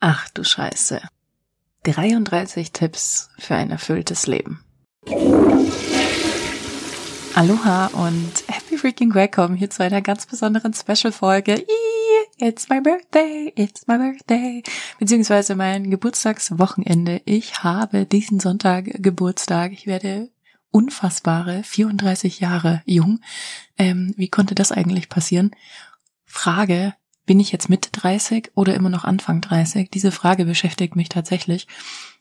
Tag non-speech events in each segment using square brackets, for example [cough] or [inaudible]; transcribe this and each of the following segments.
Ach du Scheiße. 33 Tipps für ein erfülltes Leben. Aloha und happy freaking welcome hier zu einer ganz besonderen Special-Folge. It's my birthday, it's my birthday. Beziehungsweise mein Geburtstagswochenende. Ich habe diesen Sonntag Geburtstag. Ich werde unfassbare 34 Jahre jung. Ähm, wie konnte das eigentlich passieren? Frage, bin ich jetzt Mitte 30 oder immer noch Anfang 30? Diese Frage beschäftigt mich tatsächlich.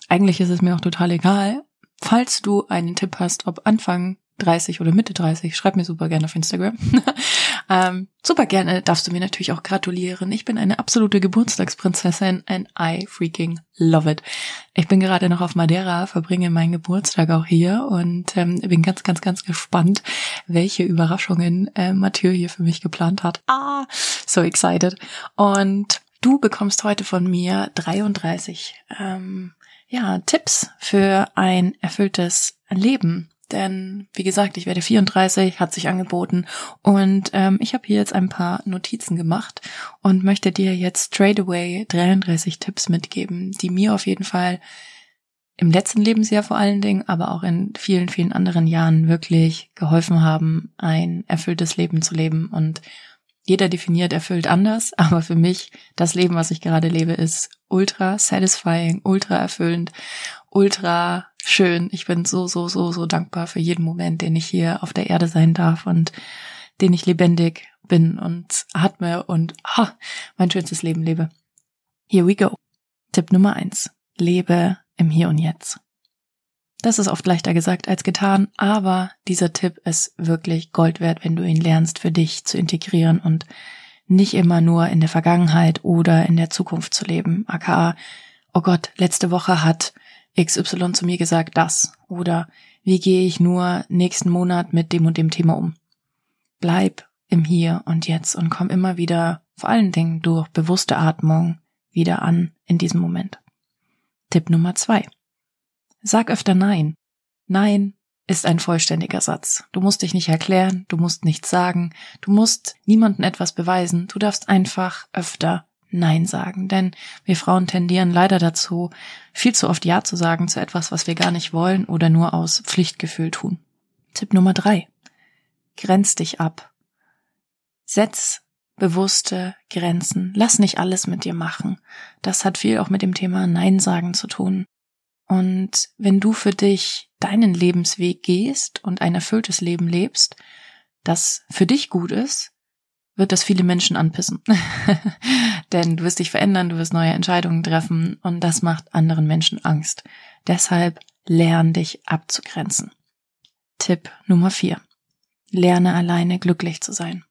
Eigentlich ist es mir auch total egal. Falls du einen Tipp hast, ob Anfang 30 oder Mitte 30, schreib mir super gerne auf Instagram. [laughs] ähm, super gerne darfst du mir natürlich auch gratulieren. Ich bin eine absolute Geburtstagsprinzessin and I freaking love it. Ich bin gerade noch auf Madeira, verbringe meinen Geburtstag auch hier und ähm, bin ganz, ganz, ganz gespannt, welche Überraschungen äh, Mathieu hier für mich geplant hat. Ah, so excited. Und du bekommst heute von mir 33 ähm, ja, Tipps für ein erfülltes Leben denn wie gesagt, ich werde 34, hat sich angeboten und ähm, ich habe hier jetzt ein paar Notizen gemacht und möchte dir jetzt straight away 33 Tipps mitgeben, die mir auf jeden Fall im letzten Lebensjahr vor allen Dingen, aber auch in vielen, vielen anderen Jahren wirklich geholfen haben, ein erfülltes Leben zu leben. Und jeder definiert erfüllt anders, [laughs] aber für mich das Leben, was ich gerade lebe, ist ultra satisfying, ultra erfüllend, ultra schön. Ich bin so, so, so, so dankbar für jeden Moment, den ich hier auf der Erde sein darf und den ich lebendig bin und atme und ha, mein schönstes Leben lebe. Here we go. Tipp Nummer eins. Lebe im Hier und Jetzt. Das ist oft leichter gesagt als getan, aber dieser Tipp ist wirklich Gold wert, wenn du ihn lernst für dich zu integrieren und nicht immer nur in der Vergangenheit oder in der Zukunft zu leben. aka, oh Gott, letzte Woche hat XY zu mir gesagt das oder wie gehe ich nur nächsten Monat mit dem und dem Thema um. Bleib im Hier und Jetzt und komm immer wieder, vor allen Dingen durch bewusste Atmung, wieder an in diesem Moment. Tipp Nummer zwei. Sag öfter Nein. Nein ist ein vollständiger Satz. Du musst dich nicht erklären, du musst nichts sagen, du musst niemandem etwas beweisen, du darfst einfach öfter Nein sagen, denn wir Frauen tendieren leider dazu, viel zu oft Ja zu sagen zu etwas, was wir gar nicht wollen oder nur aus Pflichtgefühl tun. Tipp Nummer drei. Grenz dich ab. Setz bewusste Grenzen. Lass nicht alles mit dir machen. Das hat viel auch mit dem Thema Nein sagen zu tun. Und wenn du für dich deinen Lebensweg gehst und ein erfülltes Leben lebst, das für dich gut ist, wird das viele Menschen anpissen. [laughs] Denn du wirst dich verändern, du wirst neue Entscheidungen treffen und das macht anderen Menschen Angst. Deshalb lern dich abzugrenzen. Tipp Nummer vier: Lerne alleine glücklich zu sein.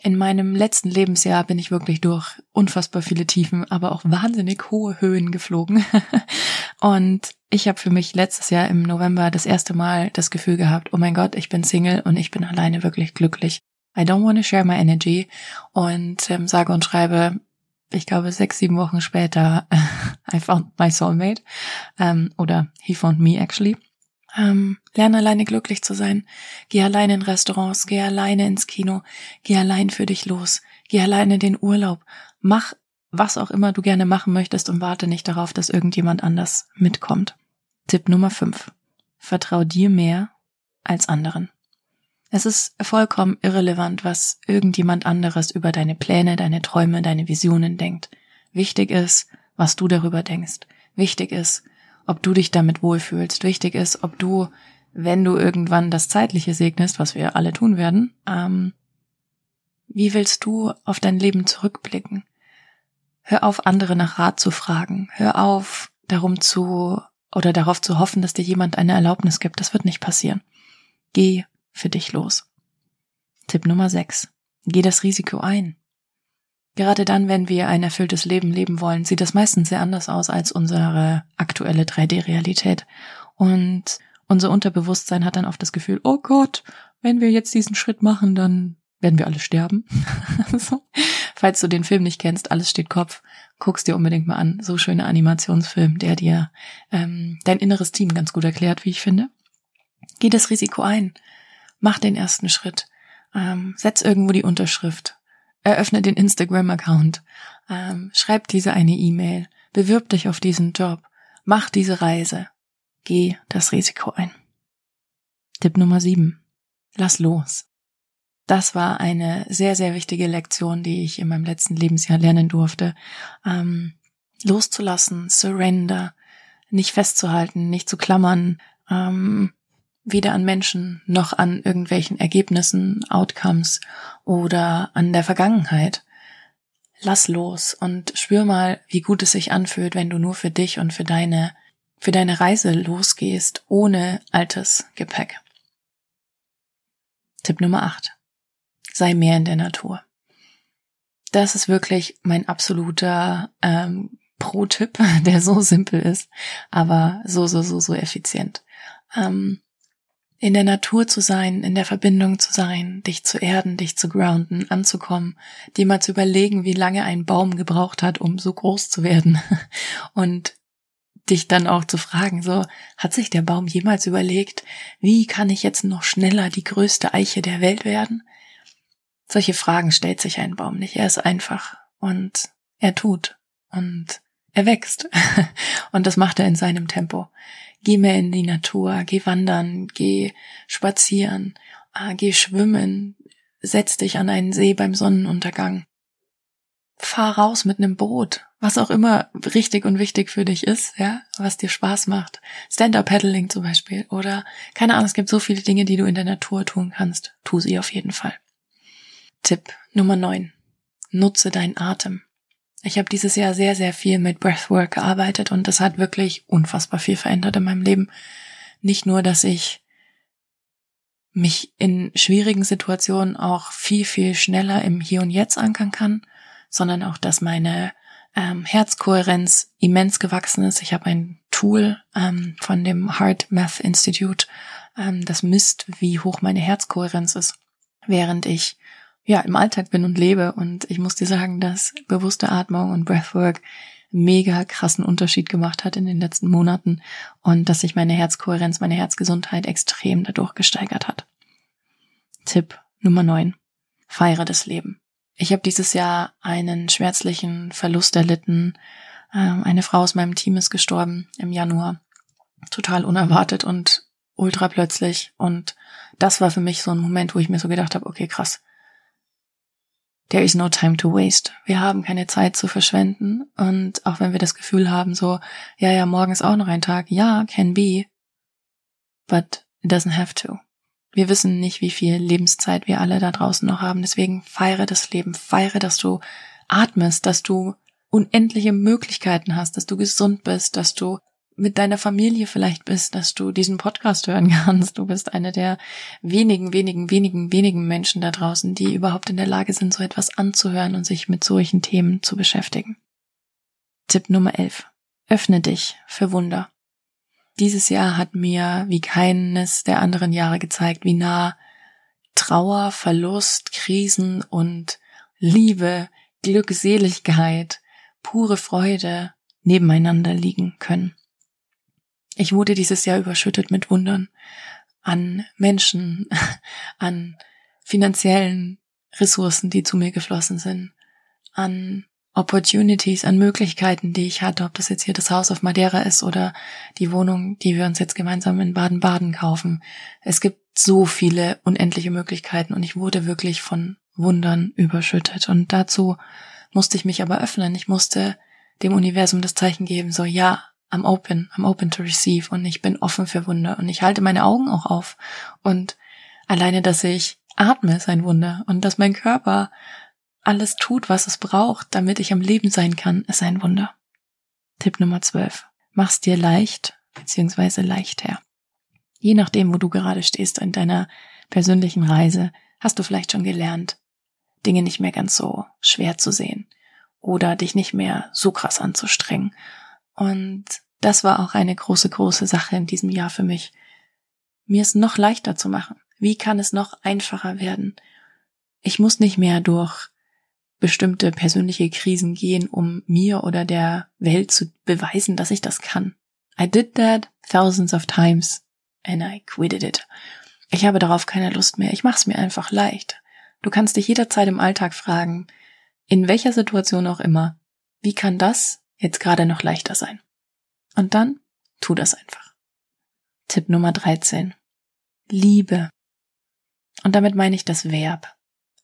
In meinem letzten Lebensjahr bin ich wirklich durch unfassbar viele Tiefen, aber auch wahnsinnig hohe Höhen geflogen. [laughs] und ich habe für mich letztes Jahr im November das erste Mal das Gefühl gehabt, oh mein Gott, ich bin Single und ich bin alleine wirklich glücklich. I don't want to share my energy und ähm, sage und schreibe, ich glaube sechs, sieben Wochen später, [laughs] I found my soulmate ähm, oder he found me actually. Ähm, lerne alleine glücklich zu sein. Geh alleine in Restaurants, geh alleine ins Kino, geh allein für dich los, geh alleine in den Urlaub. Mach was auch immer du gerne machen möchtest und warte nicht darauf, dass irgendjemand anders mitkommt. Tipp Nummer 5. Vertrau dir mehr als anderen. Es ist vollkommen irrelevant, was irgendjemand anderes über deine Pläne, deine Träume, deine Visionen denkt. Wichtig ist, was du darüber denkst. Wichtig ist, ob du dich damit wohlfühlst. Wichtig ist, ob du, wenn du irgendwann das Zeitliche segnest, was wir alle tun werden, ähm, wie willst du auf dein Leben zurückblicken? Hör auf, andere nach Rat zu fragen. Hör auf, darum zu oder darauf zu hoffen, dass dir jemand eine Erlaubnis gibt. Das wird nicht passieren. Geh für dich los. Tipp Nummer 6. Geh das Risiko ein. Gerade dann, wenn wir ein erfülltes Leben leben wollen, sieht das meistens sehr anders aus als unsere aktuelle 3D-Realität. Und unser Unterbewusstsein hat dann oft das Gefühl, oh Gott, wenn wir jetzt diesen Schritt machen, dann werden wir alle sterben. [laughs] Falls du den Film nicht kennst, alles steht Kopf, guckst dir unbedingt mal an. So schöner Animationsfilm, der dir ähm, dein inneres Team ganz gut erklärt, wie ich finde. Geh das Risiko ein mach den ersten Schritt, ähm, setz irgendwo die Unterschrift, eröffne den Instagram-Account, ähm, schreib diese eine E-Mail, bewirb dich auf diesen Job, mach diese Reise, geh das Risiko ein. Tipp Nummer sieben: Lass los. Das war eine sehr, sehr wichtige Lektion, die ich in meinem letzten Lebensjahr lernen durfte. Ähm, loszulassen, surrender, nicht festzuhalten, nicht zu klammern, ähm, weder an Menschen noch an irgendwelchen Ergebnissen, Outcomes oder an der Vergangenheit. Lass los und spür mal, wie gut es sich anfühlt, wenn du nur für dich und für deine, für deine Reise losgehst, ohne altes Gepäck. Tipp Nummer 8. Sei mehr in der Natur. Das ist wirklich mein absoluter ähm, Pro-Tipp, [laughs] der so simpel ist, aber so, so, so, so effizient. Ähm, in der Natur zu sein, in der Verbindung zu sein, dich zu erden, dich zu grounden, anzukommen, dir mal zu überlegen, wie lange ein Baum gebraucht hat, um so groß zu werden [laughs] und dich dann auch zu fragen, so, hat sich der Baum jemals überlegt, wie kann ich jetzt noch schneller die größte Eiche der Welt werden? Solche Fragen stellt sich ein Baum nicht. Er ist einfach und er tut und er wächst. [laughs] und das macht er in seinem Tempo. Geh mehr in die Natur, geh wandern, geh spazieren, ah, geh schwimmen, setz dich an einen See beim Sonnenuntergang. Fahr raus mit einem Boot, was auch immer richtig und wichtig für dich ist, ja, was dir Spaß macht. Stand-up-Paddling zum Beispiel oder keine Ahnung, es gibt so viele Dinge, die du in der Natur tun kannst. Tu sie auf jeden Fall. Tipp Nummer 9. Nutze deinen Atem. Ich habe dieses Jahr sehr, sehr viel mit Breathwork gearbeitet und das hat wirklich unfassbar viel verändert in meinem Leben. Nicht nur, dass ich mich in schwierigen Situationen auch viel, viel schneller im Hier und Jetzt ankern kann, sondern auch, dass meine ähm, Herzkohärenz immens gewachsen ist. Ich habe ein Tool ähm, von dem Heart Math Institute, ähm, das misst, wie hoch meine Herzkohärenz ist, während ich ja, im Alltag bin und lebe. Und ich muss dir sagen, dass bewusste Atmung und Breathwork mega krassen Unterschied gemacht hat in den letzten Monaten und dass sich meine Herzkohärenz, meine Herzgesundheit extrem dadurch gesteigert hat. Tipp Nummer 9. Feiere das Leben. Ich habe dieses Jahr einen schmerzlichen Verlust erlitten. Ähm, eine Frau aus meinem Team ist gestorben im Januar. Total unerwartet und ultra plötzlich. Und das war für mich so ein Moment, wo ich mir so gedacht habe, okay, krass there is no time to waste. Wir haben keine Zeit zu verschwenden. Und auch wenn wir das Gefühl haben, so, ja, ja, morgen ist auch noch ein Tag, ja, can be, but it doesn't have to. Wir wissen nicht, wie viel Lebenszeit wir alle da draußen noch haben. Deswegen feiere das Leben, feiere, dass du atmest, dass du unendliche Möglichkeiten hast, dass du gesund bist, dass du mit deiner Familie vielleicht bist, dass du diesen Podcast hören [laughs] kannst. Du bist eine der wenigen, wenigen, wenigen, wenigen Menschen da draußen, die überhaupt in der Lage sind, so etwas anzuhören und sich mit solchen Themen zu beschäftigen. Tipp Nummer 11. Öffne dich für Wunder. Dieses Jahr hat mir wie keines der anderen Jahre gezeigt, wie nah Trauer, Verlust, Krisen und Liebe, Glückseligkeit, pure Freude nebeneinander liegen können. Ich wurde dieses Jahr überschüttet mit Wundern an Menschen, [laughs] an finanziellen Ressourcen, die zu mir geflossen sind, an Opportunities, an Möglichkeiten, die ich hatte, ob das jetzt hier das Haus auf Madeira ist oder die Wohnung, die wir uns jetzt gemeinsam in Baden-Baden kaufen. Es gibt so viele unendliche Möglichkeiten und ich wurde wirklich von Wundern überschüttet. Und dazu musste ich mich aber öffnen. Ich musste dem Universum das Zeichen geben, so ja, I'm open, I'm open to receive und ich bin offen für Wunder und ich halte meine Augen auch auf und alleine, dass ich atme, ist ein Wunder und dass mein Körper alles tut, was es braucht, damit ich am Leben sein kann, ist ein Wunder. Tipp Nummer 12. Mach's dir leicht beziehungsweise leichter. Je nachdem, wo du gerade stehst in deiner persönlichen Reise, hast du vielleicht schon gelernt, Dinge nicht mehr ganz so schwer zu sehen oder dich nicht mehr so krass anzustrengen und das war auch eine große, große Sache in diesem Jahr für mich. Mir es noch leichter zu machen. Wie kann es noch einfacher werden? Ich muss nicht mehr durch bestimmte persönliche Krisen gehen, um mir oder der Welt zu beweisen, dass ich das kann. I did that thousands of times and I quitted it. Ich habe darauf keine Lust mehr. Ich mache es mir einfach leicht. Du kannst dich jederzeit im Alltag fragen, In welcher Situation auch immer. Wie kann das jetzt gerade noch leichter sein? Und dann tu das einfach. Tipp Nummer 13. Liebe. Und damit meine ich das Verb.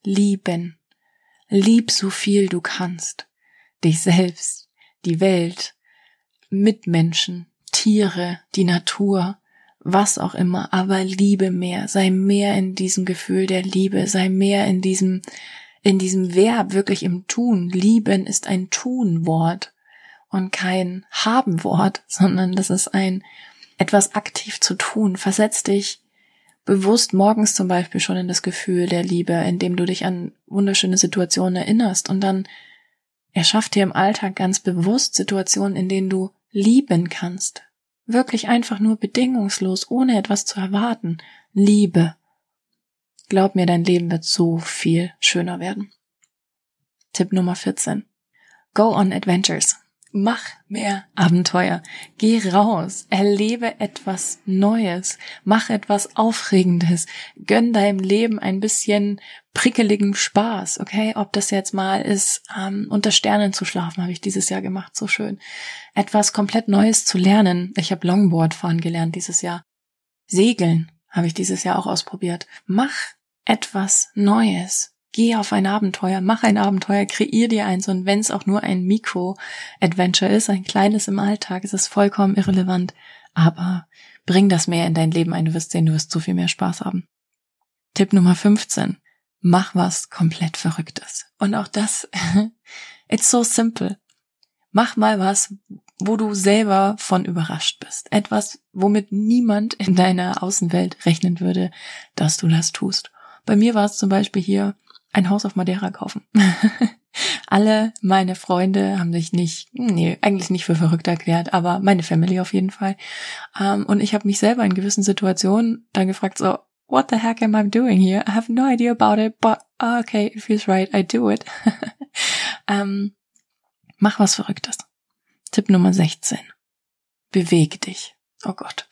Lieben. Lieb so viel du kannst. Dich selbst, die Welt, Mitmenschen, Tiere, die Natur, was auch immer, aber liebe mehr, sei mehr in diesem Gefühl der Liebe, sei mehr in diesem, in diesem Verb, wirklich im Tun. Lieben ist ein Tunwort und kein Habenwort, sondern das ist ein etwas aktiv zu tun. Versetz dich bewusst morgens zum Beispiel schon in das Gefühl der Liebe, indem du dich an wunderschöne Situationen erinnerst und dann erschaff dir im Alltag ganz bewusst Situationen, in denen du lieben kannst. Wirklich einfach nur bedingungslos, ohne etwas zu erwarten. Liebe. Glaub mir, dein Leben wird so viel schöner werden. Tipp Nummer 14. Go on Adventures. Mach mehr Abenteuer. Geh raus. Erlebe etwas Neues. Mach etwas Aufregendes. Gönn deinem Leben ein bisschen prickeligen Spaß, okay? Ob das jetzt mal ist, ähm, unter Sternen zu schlafen, habe ich dieses Jahr gemacht, so schön. Etwas komplett Neues zu lernen. Ich habe Longboard fahren gelernt dieses Jahr. Segeln habe ich dieses Jahr auch ausprobiert. Mach etwas Neues. Geh auf ein Abenteuer, mach ein Abenteuer, kreier dir eins und wenn es auch nur ein Mikro-Adventure ist, ein kleines im Alltag, ist es vollkommen irrelevant. Aber bring das mehr in dein Leben ein, du wirst sehen, du wirst so viel mehr Spaß haben. Tipp Nummer 15. Mach was komplett Verrücktes. Und auch das, [laughs] it's so simple. Mach mal was, wo du selber von überrascht bist. Etwas, womit niemand in deiner Außenwelt rechnen würde, dass du das tust. Bei mir war es zum Beispiel hier ein Haus auf Madeira kaufen. [laughs] Alle meine Freunde haben sich nicht, nee, eigentlich nicht für verrückt erklärt, aber meine Family auf jeden Fall. Um, ähm, und ich habe mich selber in gewissen Situationen dann gefragt, so, what the heck am I doing here? I have no idea about it, but okay, it feels right, I do it. um, [laughs] ähm, mach was Verrücktes. Tipp Nummer 16. Beweg dich. Oh Gott.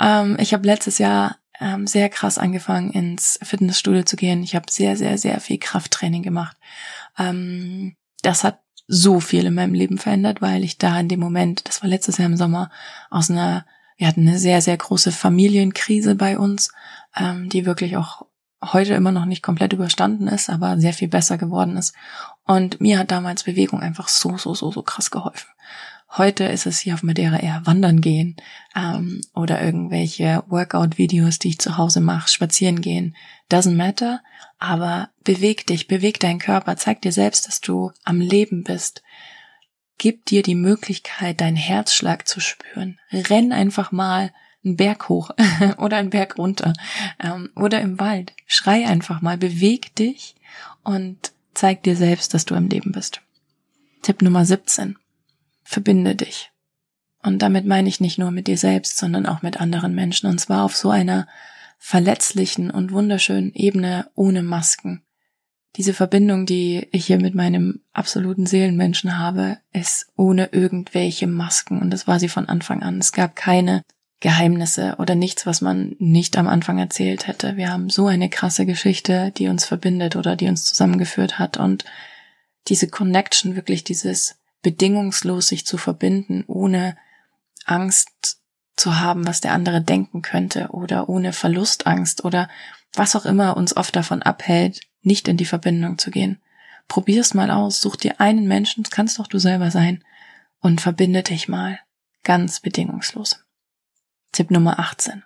Ähm, ich habe letztes Jahr ähm, sehr krass angefangen, ins Fitnessstudio zu gehen. Ich habe sehr, sehr, sehr viel Krafttraining gemacht. Ähm, das hat so viel in meinem Leben verändert, weil ich da in dem Moment, das war letztes Jahr im Sommer, aus einer, wir hatten eine sehr, sehr große Familienkrise bei uns, ähm, die wirklich auch heute immer noch nicht komplett überstanden ist, aber sehr viel besser geworden ist. Und mir hat damals Bewegung einfach so, so, so, so krass geholfen. Heute ist es hier auf Madeira eher wandern gehen ähm, oder irgendwelche Workout-Videos, die ich zu Hause mache, spazieren gehen. Doesn't matter, aber beweg dich, beweg deinen Körper, zeig dir selbst, dass du am Leben bist. Gib dir die Möglichkeit, deinen Herzschlag zu spüren. Renn einfach mal einen Berg hoch [laughs] oder einen Berg runter ähm, oder im Wald. Schrei einfach mal, beweg dich und zeig dir selbst, dass du am Leben bist. Tipp Nummer 17 verbinde dich. Und damit meine ich nicht nur mit dir selbst, sondern auch mit anderen Menschen. Und zwar auf so einer verletzlichen und wunderschönen Ebene ohne Masken. Diese Verbindung, die ich hier mit meinem absoluten Seelenmenschen habe, ist ohne irgendwelche Masken. Und das war sie von Anfang an. Es gab keine Geheimnisse oder nichts, was man nicht am Anfang erzählt hätte. Wir haben so eine krasse Geschichte, die uns verbindet oder die uns zusammengeführt hat. Und diese Connection, wirklich dieses bedingungslos sich zu verbinden, ohne Angst zu haben, was der andere denken könnte oder ohne Verlustangst oder was auch immer uns oft davon abhält, nicht in die Verbindung zu gehen. Probier's mal aus, such dir einen Menschen, das kannst doch du selber sein, und verbinde dich mal ganz bedingungslos. Tipp Nummer 18.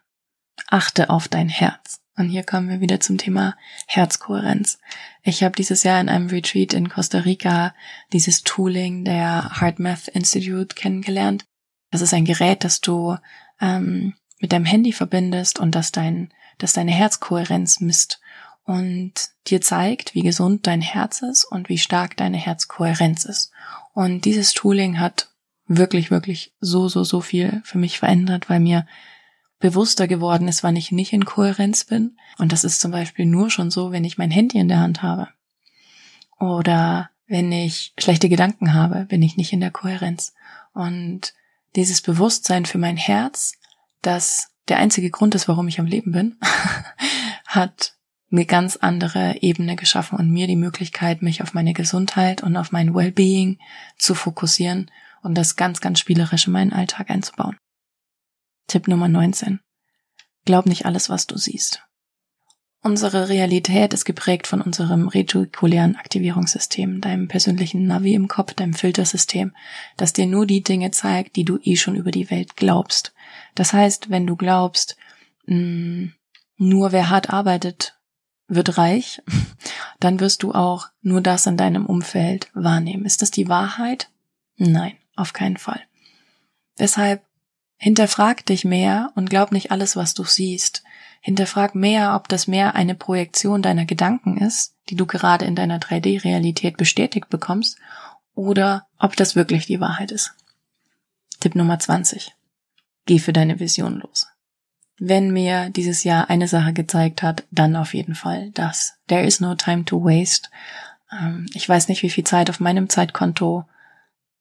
Achte auf dein Herz. Und hier kommen wir wieder zum Thema Herzkohärenz. Ich habe dieses Jahr in einem Retreat in Costa Rica dieses Tooling der Heart Math Institute kennengelernt. Das ist ein Gerät, das du ähm, mit deinem Handy verbindest und das dein, das deine Herzkohärenz misst und dir zeigt, wie gesund dein Herz ist und wie stark deine Herzkohärenz ist. Und dieses Tooling hat wirklich, wirklich so, so, so viel für mich verändert, weil mir bewusster geworden ist, wann ich nicht in Kohärenz bin. Und das ist zum Beispiel nur schon so, wenn ich mein Handy in der Hand habe. Oder wenn ich schlechte Gedanken habe, bin ich nicht in der Kohärenz. Und dieses Bewusstsein für mein Herz, das der einzige Grund ist, warum ich am Leben bin, [laughs] hat eine ganz andere Ebene geschaffen und mir die Möglichkeit, mich auf meine Gesundheit und auf mein Wellbeing zu fokussieren und das ganz, ganz spielerisch in meinen Alltag einzubauen. Tipp Nummer 19. Glaub nicht alles, was du siehst. Unsere Realität ist geprägt von unserem retikulären Aktivierungssystem, deinem persönlichen Navi im Kopf, deinem Filtersystem, das dir nur die Dinge zeigt, die du eh schon über die Welt glaubst. Das heißt, wenn du glaubst, mh, mm, nur wer hart arbeitet, wird reich, [laughs] dann wirst du auch nur das in deinem Umfeld wahrnehmen. Ist das die Wahrheit? Nein, auf keinen Fall. Deshalb hinterfrag dich mehr und glaub nicht alles, was du siehst. Hinterfrag mehr, ob das mehr eine Projektion deiner Gedanken ist, die du gerade in deiner 3D-Realität bestätigt bekommst, oder ob das wirklich die Wahrheit ist. Tipp Nummer 20. Geh für deine Vision los. Wenn mir dieses Jahr eine Sache gezeigt hat, dann auf jeden Fall das. There is no time to waste. Ähm, ich weiß nicht, wie viel Zeit auf meinem Zeitkonto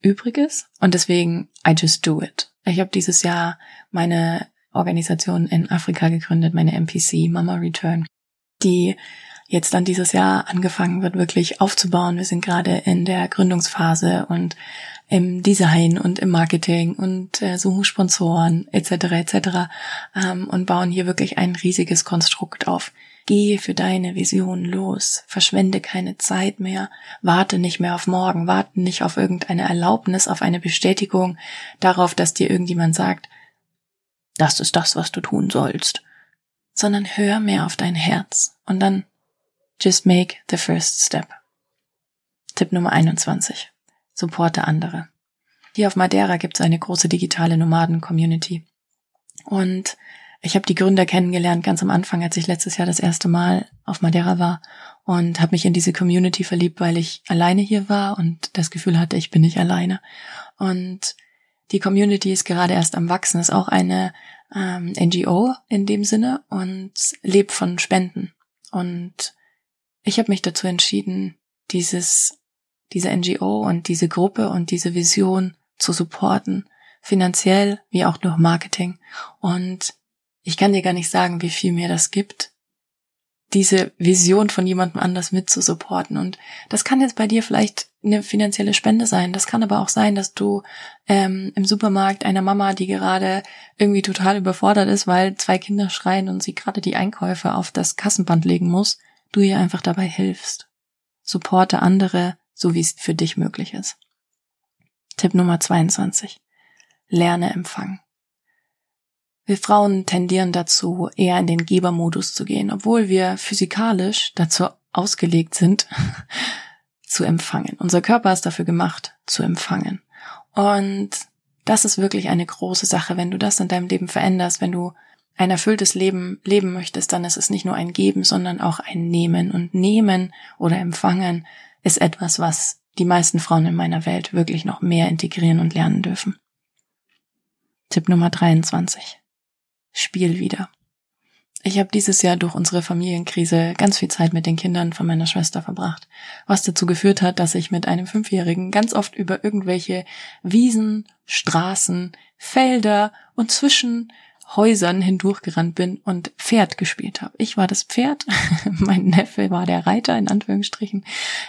übrig ist und deswegen I just do it. Ich habe dieses Jahr meine Organisation in Afrika gegründet, meine MPC, Mama Return, die jetzt dann dieses Jahr angefangen wird, wirklich aufzubauen. Wir sind gerade in der Gründungsphase und im Design und im Marketing und äh, suchen Sponsoren etc. etc. Ähm, und bauen hier wirklich ein riesiges Konstrukt auf. Geh für deine Vision los, verschwende keine Zeit mehr, warte nicht mehr auf morgen, warte nicht auf irgendeine Erlaubnis, auf eine Bestätigung, darauf, dass dir irgendjemand sagt, das ist das, was du tun sollst, sondern hör mehr auf dein Herz und dann just make the first step. Tipp Nummer 21. Supporte andere. Hier auf Madeira gibt es eine große digitale Nomaden-Community. Und ich habe die Gründer kennengelernt ganz am Anfang, als ich letztes Jahr das erste Mal auf Madeira war und habe mich in diese Community verliebt, weil ich alleine hier war und das Gefühl hatte, ich bin nicht alleine. Und die Community ist gerade erst am Wachsen, ist auch eine ähm, NGO in dem Sinne und lebt von Spenden. Und ich habe mich dazu entschieden, dieses, diese NGO und diese Gruppe und diese Vision zu supporten, finanziell wie auch durch Marketing. Und ich kann dir gar nicht sagen, wie viel mir das gibt, diese Vision von jemandem anders mit zu supporten. Und das kann jetzt bei dir vielleicht eine finanzielle Spende sein. Das kann aber auch sein, dass du ähm, im Supermarkt einer Mama, die gerade irgendwie total überfordert ist, weil zwei Kinder schreien und sie gerade die Einkäufe auf das Kassenband legen muss, du ihr einfach dabei hilfst. Supporte andere, so wie es für dich möglich ist. Tipp Nummer 22. Lerne empfangen. Wir Frauen tendieren dazu, eher in den Gebermodus zu gehen, obwohl wir physikalisch dazu ausgelegt sind, [laughs] zu empfangen. Unser Körper ist dafür gemacht, zu empfangen. Und das ist wirklich eine große Sache. Wenn du das in deinem Leben veränderst, wenn du ein erfülltes Leben leben möchtest, dann ist es nicht nur ein Geben, sondern auch ein Nehmen. Und Nehmen oder Empfangen ist etwas, was die meisten Frauen in meiner Welt wirklich noch mehr integrieren und lernen dürfen. Tipp Nummer 23. Spiel wieder. Ich habe dieses Jahr durch unsere Familienkrise ganz viel Zeit mit den Kindern von meiner Schwester verbracht, was dazu geführt hat, dass ich mit einem Fünfjährigen ganz oft über irgendwelche Wiesen, Straßen, Felder und zwischen Häusern hindurchgerannt bin und Pferd gespielt habe. Ich war das Pferd, [laughs] mein Neffe war der Reiter in Anführungsstrichen.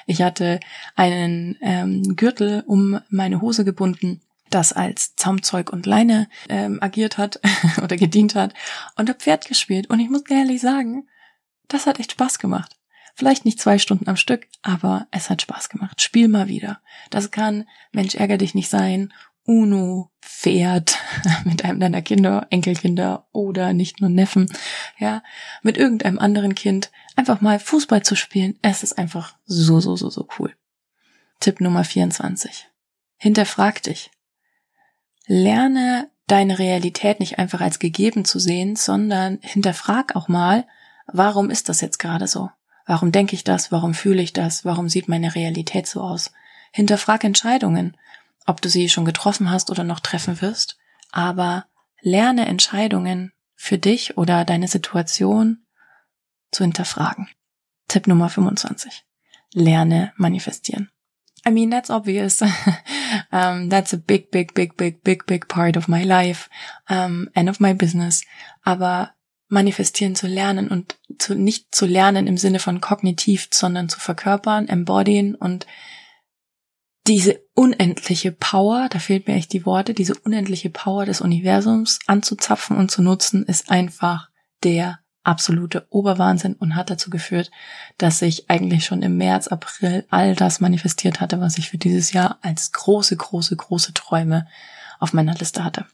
Ich hatte einen ähm, Gürtel um meine Hose gebunden das als Zaumzeug und Leine ähm, agiert hat [laughs] oder gedient hat und hab Pferd gespielt. Und ich muss ehrlich sagen, das hat echt Spaß gemacht. Vielleicht nicht zwei Stunden am Stück, aber es hat Spaß gemacht. Spiel mal wieder. Das kann Mensch ärger dich nicht sein, Uno, Pferd [laughs] mit einem deiner Kinder, Enkelkinder oder nicht nur Neffen, ja, mit irgendeinem anderen Kind einfach mal Fußball zu spielen. Es ist einfach so, so, so, so cool. Tipp Nummer 24. Hinterfrag dich. Lerne deine Realität nicht einfach als gegeben zu sehen, sondern hinterfrag auch mal, warum ist das jetzt gerade so? Warum denke ich das? Warum fühle ich das? Warum sieht meine Realität so aus? Hinterfrag Entscheidungen, ob du sie schon getroffen hast oder noch treffen wirst, aber lerne Entscheidungen für dich oder deine Situation zu hinterfragen. Tipp Nummer 25. Lerne manifestieren. I mean, that's obvious. [laughs] um, that's a big, big, big, big, big, big part of my life um, and of my business. Aber manifestieren zu lernen und zu, nicht zu lernen im Sinne von kognitiv, sondern zu verkörpern, embodyen und diese unendliche Power, da fehlt mir echt die Worte, diese unendliche Power des Universums anzuzapfen und zu nutzen, ist einfach der absolute Oberwahnsinn und hat dazu geführt, dass ich eigentlich schon im März, April all das manifestiert hatte, was ich für dieses Jahr als große, große, große Träume auf meiner Liste hatte.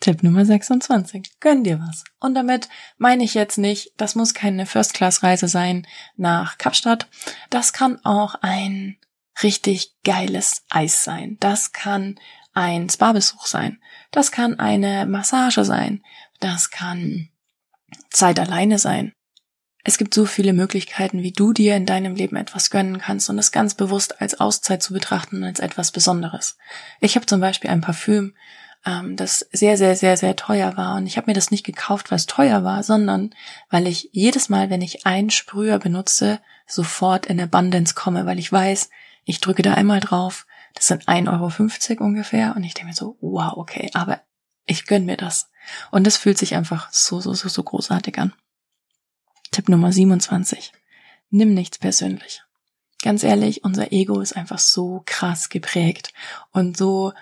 Tipp Nummer 26. Gönn dir was. Und damit meine ich jetzt nicht, das muss keine First-Class-Reise sein nach Kapstadt. Das kann auch ein richtig geiles Eis sein. Das kann ein Spa-Besuch sein. Das kann eine Massage sein. Das kann Zeit alleine sein. Es gibt so viele Möglichkeiten, wie du dir in deinem Leben etwas gönnen kannst und es ganz bewusst als Auszeit zu betrachten, als etwas Besonderes. Ich habe zum Beispiel ein Parfüm, ähm, das sehr, sehr, sehr, sehr teuer war und ich habe mir das nicht gekauft, weil es teuer war, sondern weil ich jedes Mal, wenn ich einen Sprüher benutze, sofort in Abundance komme, weil ich weiß, ich drücke da einmal drauf, das sind 1,50 Euro ungefähr und ich denke mir so, wow, okay, aber ich gönn mir das. Und das fühlt sich einfach so, so, so, so großartig an. Tipp Nummer 27. Nimm nichts persönlich. Ganz ehrlich, unser Ego ist einfach so krass geprägt und so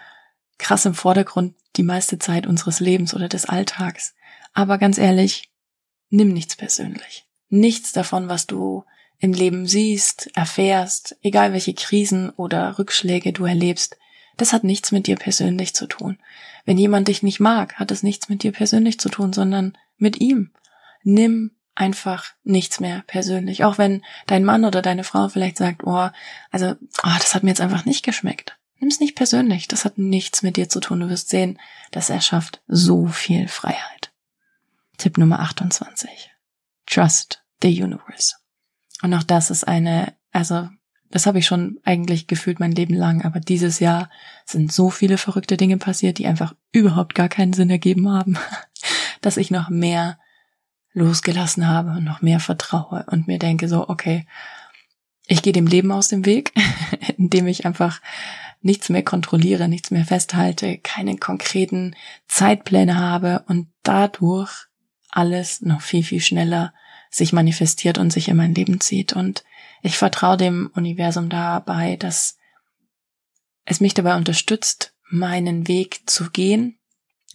krass im Vordergrund die meiste Zeit unseres Lebens oder des Alltags. Aber ganz ehrlich, nimm nichts persönlich. Nichts davon, was du im Leben siehst, erfährst, egal welche Krisen oder Rückschläge du erlebst, das hat nichts mit dir persönlich zu tun. Wenn jemand dich nicht mag, hat es nichts mit dir persönlich zu tun, sondern mit ihm. Nimm einfach nichts mehr persönlich. Auch wenn dein Mann oder deine Frau vielleicht sagt, oh, also, oh, das hat mir jetzt einfach nicht geschmeckt. Nimm's nicht persönlich. Das hat nichts mit dir zu tun. Du wirst sehen, das erschafft so viel Freiheit. Tipp Nummer 28. Trust the universe. Und auch das ist eine, also das habe ich schon eigentlich gefühlt mein Leben lang, aber dieses Jahr sind so viele verrückte Dinge passiert, die einfach überhaupt gar keinen Sinn ergeben haben, [laughs] dass ich noch mehr losgelassen habe und noch mehr vertraue und mir denke so, okay, ich gehe dem Leben aus dem Weg, [laughs] indem ich einfach nichts mehr kontrolliere, nichts mehr festhalte, keine konkreten Zeitpläne habe und dadurch alles noch viel, viel schneller sich manifestiert und sich in mein Leben zieht. Und ich vertraue dem Universum dabei, dass es mich dabei unterstützt, meinen Weg zu gehen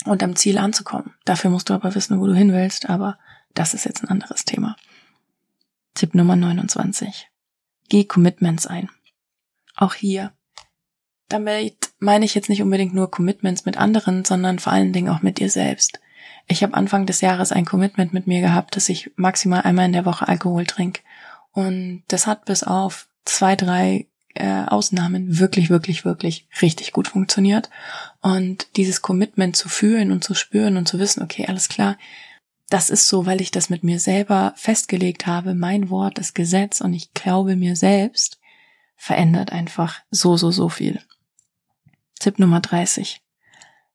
und am Ziel anzukommen. Dafür musst du aber wissen, wo du hin willst, aber das ist jetzt ein anderes Thema. Tipp Nummer 29. Geh Commitments ein. Auch hier. Damit meine ich jetzt nicht unbedingt nur Commitments mit anderen, sondern vor allen Dingen auch mit dir selbst. Ich habe Anfang des Jahres ein Commitment mit mir gehabt, dass ich maximal einmal in der Woche Alkohol trinke. Und das hat bis auf zwei, drei äh, Ausnahmen wirklich, wirklich, wirklich richtig gut funktioniert. Und dieses Commitment zu fühlen und zu spüren und zu wissen, okay, alles klar, das ist so, weil ich das mit mir selber festgelegt habe. Mein Wort ist Gesetz und ich glaube mir selbst, verändert einfach so, so, so viel. Tipp Nummer 30.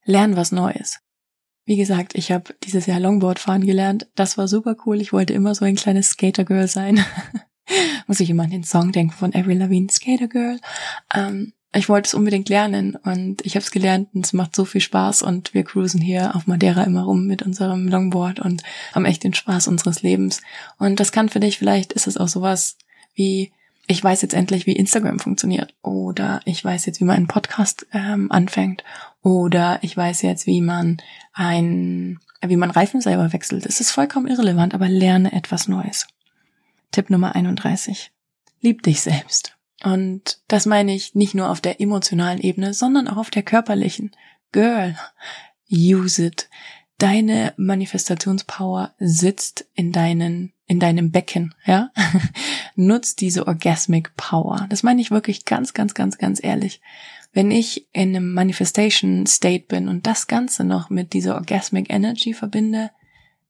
Lern was Neues. Wie gesagt, ich habe dieses Jahr Longboard fahren gelernt. Das war super cool. Ich wollte immer so ein kleines Skater-Girl sein. [laughs] muss ich immer an den Song denken von Avril Lavigne, Skater Girl. Ähm, ich wollte es unbedingt lernen und ich habe es gelernt und es macht so viel Spaß und wir cruisen hier auf Madeira immer rum mit unserem Longboard und haben echt den Spaß unseres Lebens. Und das kann für dich, vielleicht ist es auch sowas wie, ich weiß jetzt endlich, wie Instagram funktioniert oder ich weiß jetzt, wie man einen Podcast ähm, anfängt oder ich weiß jetzt, wie man ein, wie man Reifen selber wechselt. Es ist vollkommen irrelevant, aber lerne etwas Neues. Tipp Nummer 31. Lieb dich selbst. Und das meine ich nicht nur auf der emotionalen Ebene, sondern auch auf der körperlichen. Girl, use it. Deine Manifestationspower sitzt in deinen, in deinem Becken, ja? [laughs] Nutz diese Orgasmic Power. Das meine ich wirklich ganz, ganz, ganz, ganz ehrlich. Wenn ich in einem Manifestation State bin und das Ganze noch mit dieser Orgasmic Energy verbinde,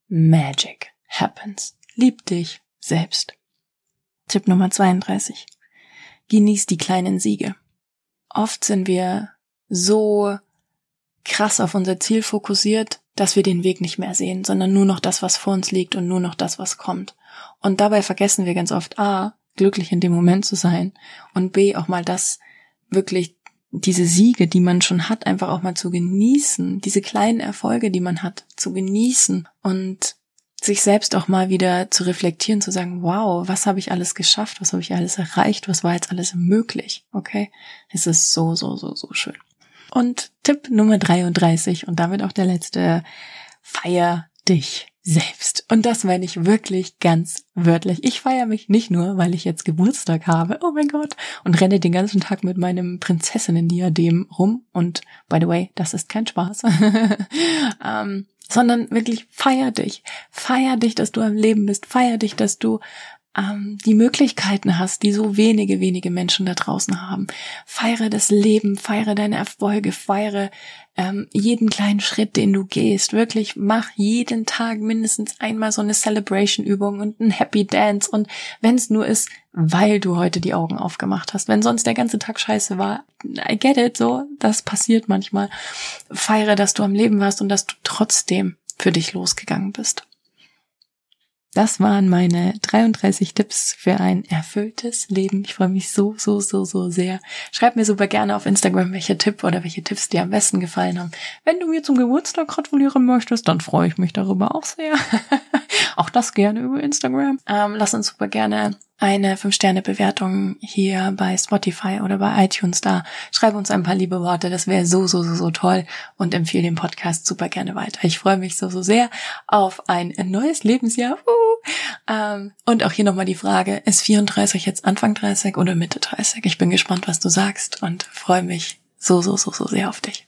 Magic happens. Lieb dich, selbst. Tipp Nummer 32. Genieß die kleinen Siege. Oft sind wir so krass auf unser Ziel fokussiert, dass wir den Weg nicht mehr sehen, sondern nur noch das, was vor uns liegt und nur noch das, was kommt. Und dabei vergessen wir ganz oft A, glücklich in dem Moment zu sein und B, auch mal das wirklich diese Siege, die man schon hat, einfach auch mal zu genießen, diese kleinen Erfolge, die man hat, zu genießen und sich selbst auch mal wieder zu reflektieren, zu sagen, wow, was habe ich alles geschafft, was habe ich alles erreicht, was war jetzt alles möglich, okay? Es ist so, so, so, so schön. Und Tipp Nummer 33 und damit auch der letzte, feier dich selbst. Und das meine ich wirklich ganz wörtlich. Ich feiere mich nicht nur, weil ich jetzt Geburtstag habe, oh mein Gott, und renne den ganzen Tag mit meinem Prinzessinnen-Diadem rum. Und by the way, das ist kein Spaß. [laughs] ähm, sondern wirklich feier dich. Feier dich, dass du am Leben bist. Feier dich, dass du ähm, die Möglichkeiten hast, die so wenige, wenige Menschen da draußen haben. Feiere das Leben, feiere deine Erfolge, feiere ähm, jeden kleinen Schritt, den du gehst. Wirklich mach jeden Tag mindestens einmal so eine Celebration-Übung und ein Happy Dance. Und wenn es nur ist, weil du heute die Augen aufgemacht hast. Wenn sonst der ganze Tag scheiße war, I get it, so, das passiert manchmal. Feiere, dass du am Leben warst und dass du trotzdem für dich losgegangen bist. Das waren meine 33 Tipps für ein erfülltes Leben. Ich freue mich so, so, so, so sehr. Schreib mir super gerne auf Instagram, welche Tipp oder welche Tipps dir am besten gefallen haben. Wenn du mir zum Geburtstag gratulieren möchtest, dann freue ich mich darüber auch sehr. [laughs] auch das gerne über Instagram. Ähm, lass uns super gerne eine 5-Sterne-Bewertung hier bei Spotify oder bei iTunes da. Schreib uns ein paar liebe Worte, das wäre so, so, so, so toll und empfehle den Podcast super gerne weiter. Ich freue mich so, so sehr auf ein neues Lebensjahr. Ähm, und auch hier nochmal die Frage, ist 34 jetzt Anfang 30 oder Mitte 30? Ich bin gespannt, was du sagst und freue mich so, so, so, so sehr auf dich.